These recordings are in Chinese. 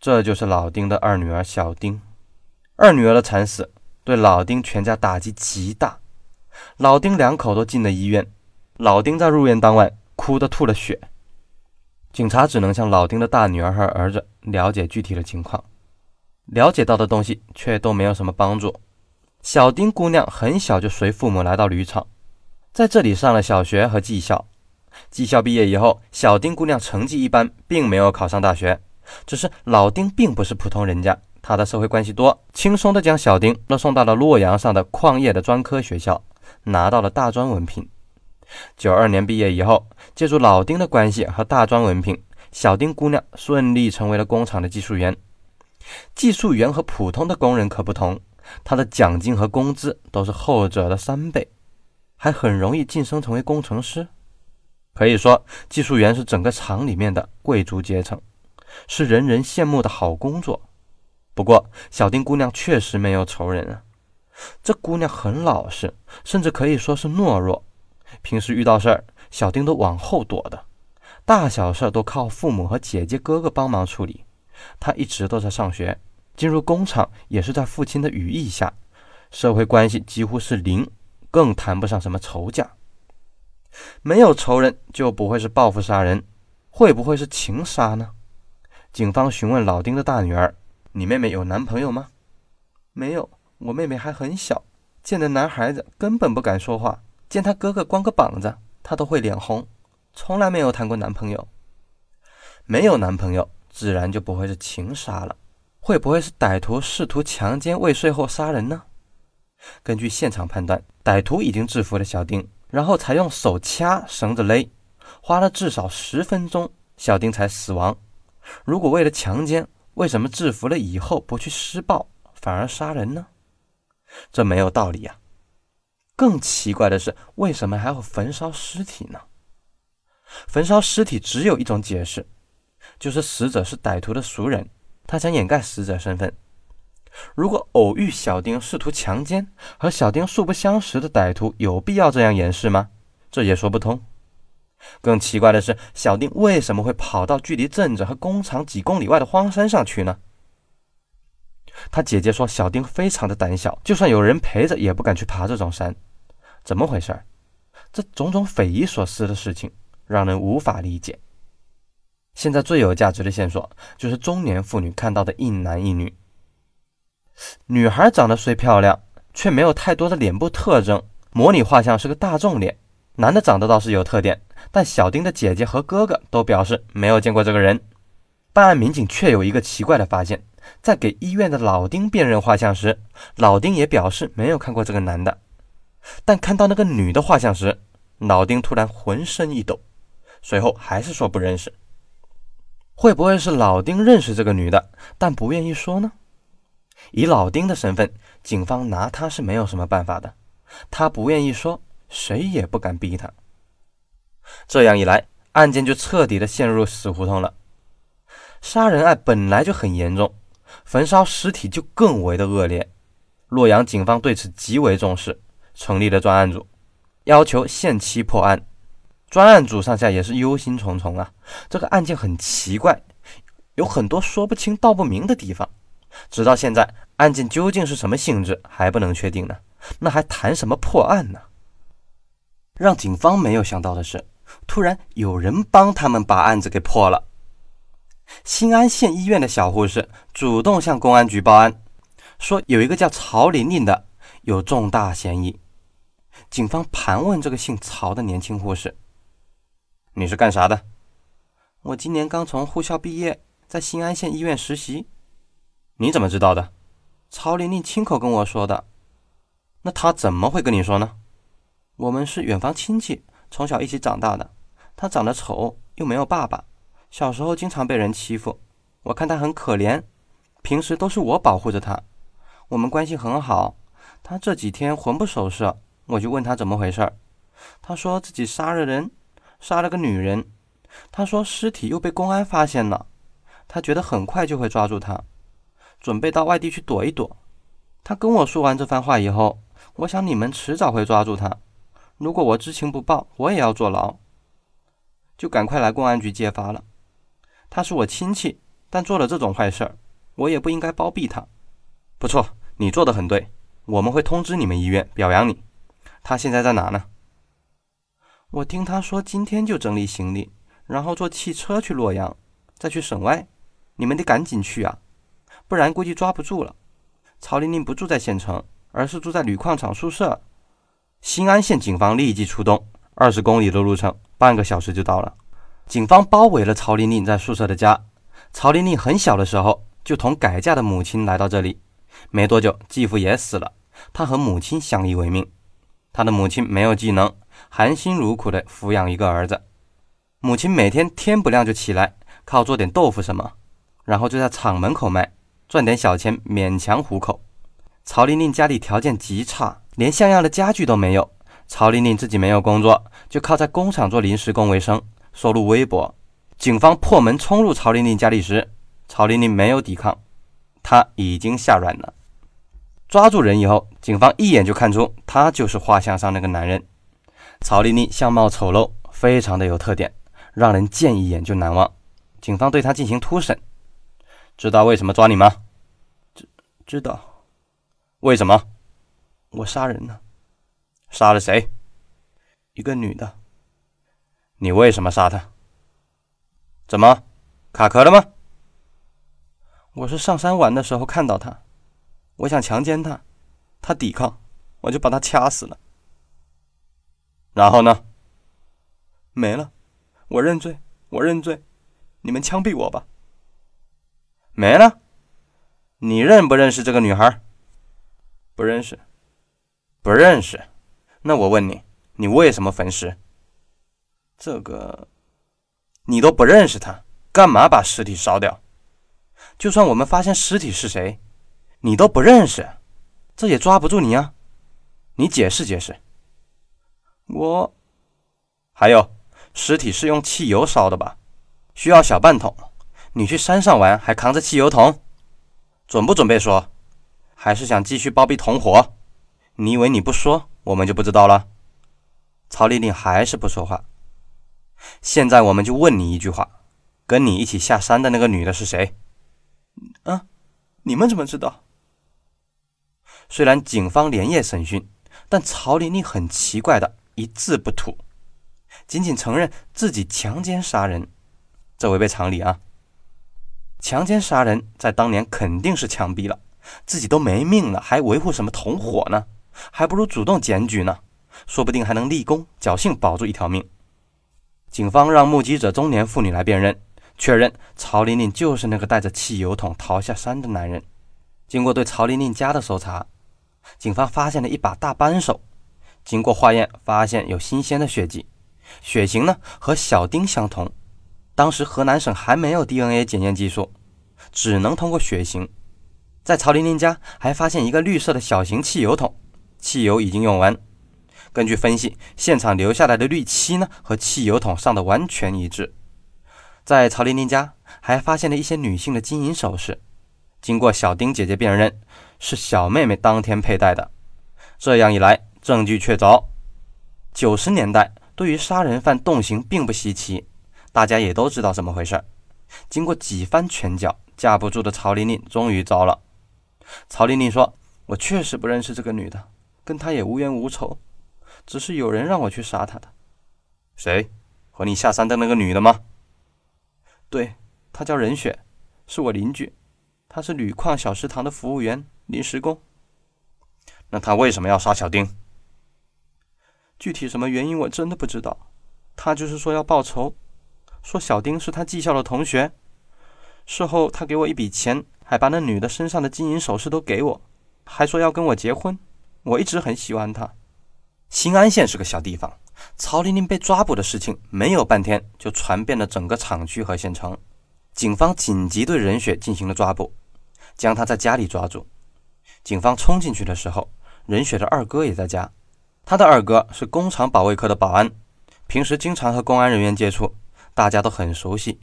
这就是老丁的二女儿小丁。二女儿的惨死对老丁全家打击极大，老丁两口都进了医院。老丁在入院当晚哭得吐了血，警察只能向老丁的大女儿和儿子了解具体的情况，了解到的东西却都没有什么帮助。小丁姑娘很小就随父母来到铝厂，在这里上了小学和技校。技校毕业以后，小丁姑娘成绩一般，并没有考上大学。只是老丁并不是普通人家，他的社会关系多，轻松的将小丁都送到了洛阳上的矿业的专科学校，拿到了大专文凭。九二年毕业以后，借助老丁的关系和大专文凭，小丁姑娘顺利成为了工厂的技术员。技术员和普通的工人可不同，他的奖金和工资都是后者的三倍，还很容易晋升成为工程师。可以说，技术员是整个厂里面的贵族阶层，是人人羡慕的好工作。不过，小丁姑娘确实没有仇人啊。这姑娘很老实，甚至可以说是懦弱。平时遇到事儿，小丁都往后躲的，大小事都靠父母和姐姐哥哥帮忙处理。她一直都在上学，进入工厂也是在父亲的羽翼下，社会关系几乎是零，更谈不上什么仇家。没有仇人就不会是报复杀人，会不会是情杀呢？警方询问老丁的大女儿：“你妹妹有男朋友吗？”“没有，我妹妹还很小，见的男孩子根本不敢说话。”见他哥哥光个膀子，他都会脸红，从来没有谈过男朋友。没有男朋友，自然就不会是情杀了。会不会是歹徒试图强奸未遂后杀人呢？根据现场判断，歹徒已经制服了小丁，然后才用手掐、绳子勒，花了至少十分钟，小丁才死亡。如果为了强奸，为什么制服了以后不去施暴，反而杀人呢？这没有道理呀。更奇怪的是，为什么还要焚烧尸体呢？焚烧尸体只有一种解释，就是死者是歹徒的熟人，他想掩盖死者身份。如果偶遇小丁试图强奸，和小丁素不相识的歹徒有必要这样掩饰吗？这也说不通。更奇怪的是，小丁为什么会跑到距离镇子和工厂几公里外的荒山上去呢？他姐姐说，小丁非常的胆小，就算有人陪着，也不敢去爬这种山。怎么回事？这种种匪夷所思的事情让人无法理解。现在最有价值的线索就是中年妇女看到的一男一女。女孩长得虽漂亮，却没有太多的脸部特征，模拟画像是个大众脸。男的长得倒是有特点，但小丁的姐姐和哥哥都表示没有见过这个人。办案民警却有一个奇怪的发现，在给医院的老丁辨认画像时，老丁也表示没有看过这个男的。但看到那个女的画像时，老丁突然浑身一抖，随后还是说不认识。会不会是老丁认识这个女的，但不愿意说呢？以老丁的身份，警方拿他是没有什么办法的。他不愿意说，谁也不敢逼他。这样一来，案件就彻底的陷入死胡同了。杀人案本来就很严重，焚烧尸体就更为的恶劣。洛阳警方对此极为重视。成立了专案组，要求限期破案。专案组上下也是忧心忡忡啊。这个案件很奇怪，有很多说不清道不明的地方。直到现在，案件究竟是什么性质还不能确定呢？那还谈什么破案呢？让警方没有想到的是，突然有人帮他们把案子给破了。新安县医院的小护士主动向公安局报案，说有一个叫曹玲玲的有重大嫌疑。警方盘问这个姓曹的年轻护士：“你是干啥的？”“我今年刚从护校毕业，在新安县医院实习。”“你怎么知道的？”“曹玲玲亲口跟我说的。”“那她怎么会跟你说呢？”“我们是远房亲戚，从小一起长大的。他长得丑，又没有爸爸，小时候经常被人欺负。我看他很可怜，平时都是我保护着他。我们关系很好。他这几天魂不守舍。”我就问他怎么回事儿，他说自己杀了人，杀了个女人。他说尸体又被公安发现了，他觉得很快就会抓住他，准备到外地去躲一躲。他跟我说完这番话以后，我想你们迟早会抓住他，如果我知情不报，我也要坐牢，就赶快来公安局揭发了。他是我亲戚，但做了这种坏事儿，我也不应该包庇他。不错，你做的很对，我们会通知你们医院表扬你。他现在在哪呢？我听他说今天就整理行李，然后坐汽车去洛阳，再去省外。你们得赶紧去啊，不然估计抓不住了。曹玲玲不住在县城，而是住在铝矿厂宿舍。新安县警方立即出动，二十公里的路程，半个小时就到了。警方包围了曹玲玲在宿舍的家。曹玲玲很小的时候就同改嫁的母亲来到这里，没多久继父也死了，她和母亲相依为命。她的母亲没有技能，含辛茹苦地抚养一个儿子。母亲每天天不亮就起来，靠做点豆腐什么，然后就在厂门口卖，赚点小钱勉强糊口。曹玲玲家里条件极差，连像样的家具都没有。曹玲玲自己没有工作，就靠在工厂做临时工为生，收入微薄。警方破门冲入曹玲玲家里时，曹玲玲没有抵抗，她已经吓软了。抓住人以后，警方一眼就看出他就是画像上那个男人。曹玲玲相貌丑陋，非常的有特点，让人见一眼就难忘。警方对他进行突审，知道为什么抓你吗？知知道。为什么？我杀人了。杀了谁？一个女的。你为什么杀她？怎么，卡壳了吗？我是上山玩的时候看到她，我想强奸她，她抵抗，我就把她掐死了。然后呢？没了，我认罪，我认罪，你们枪毙我吧。没了？你认不认识这个女孩？不认识。不认识？那我问你，你为什么焚尸？这个。你都不认识他，干嘛把尸体烧掉？就算我们发现尸体是谁，你都不认识，这也抓不住你啊！你解释解释。我还有，尸体是用汽油烧的吧？需要小半桶。你去山上玩还扛着汽油桶，准不准备说？还是想继续包庇同伙？你以为你不说，我们就不知道了？曹丽丽还是不说话。现在我们就问你一句话：跟你一起下山的那个女的是谁？啊，你们怎么知道？虽然警方连夜审讯，但曹丽丽很奇怪的一字不吐，仅仅承认自己强奸杀人，这违背常理啊！强奸杀人在当年肯定是枪毙了，自己都没命了，还维护什么同伙呢？还不如主动检举呢，说不定还能立功，侥幸保住一条命。警方让目击者中年妇女来辨认，确认曹玲玲就是那个带着汽油桶逃下山的男人。经过对曹玲玲家的搜查，警方发现了一把大扳手。经过化验，发现有新鲜的血迹，血型呢和小丁相同。当时河南省还没有 DNA 检验技术，只能通过血型。在曹玲玲家还发现一个绿色的小型汽油桶，汽油已经用完。根据分析，现场留下来的氯漆呢和汽油桶上的完全一致。在曹玲玲家还发现了一些女性的金银首饰，经过小丁姐姐辨认，是小妹妹当天佩戴的。这样一来，证据确凿。九十年代对于杀人犯动刑并不稀奇，大家也都知道怎么回事。经过几番拳脚，架不住的曹玲玲终于招了。曹玲玲说：“我确实不认识这个女的，跟他也无冤无仇。”只是有人让我去杀他的，谁？和你下山的那个女的吗？对，她叫任雪，是我邻居，她是铝矿小食堂的服务员，临时工。那她为什么要杀小丁？具体什么原因我真的不知道。她就是说要报仇，说小丁是她技校的同学。事后她给我一笔钱，还把那女的身上的金银首饰都给我，还说要跟我结婚。我一直很喜欢他。新安县是个小地方，曹玲玲被抓捕的事情没有半天就传遍了整个厂区和县城。警方紧急对任雪进行了抓捕，将她在家里抓住。警方冲进去的时候，任雪的二哥也在家。他的二哥是工厂保卫科的保安，平时经常和公安人员接触，大家都很熟悉。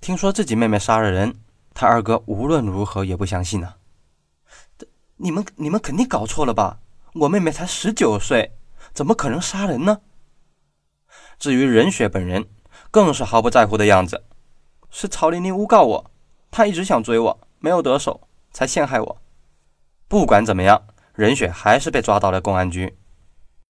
听说自己妹妹杀了人，他二哥无论如何也不相信呢。你们你们肯定搞错了吧？我妹妹才十九岁。怎么可能杀人呢？至于任雪本人，更是毫不在乎的样子。是曹玲玲诬告我，她一直想追我，没有得手，才陷害我。不管怎么样，任雪还是被抓到了公安局。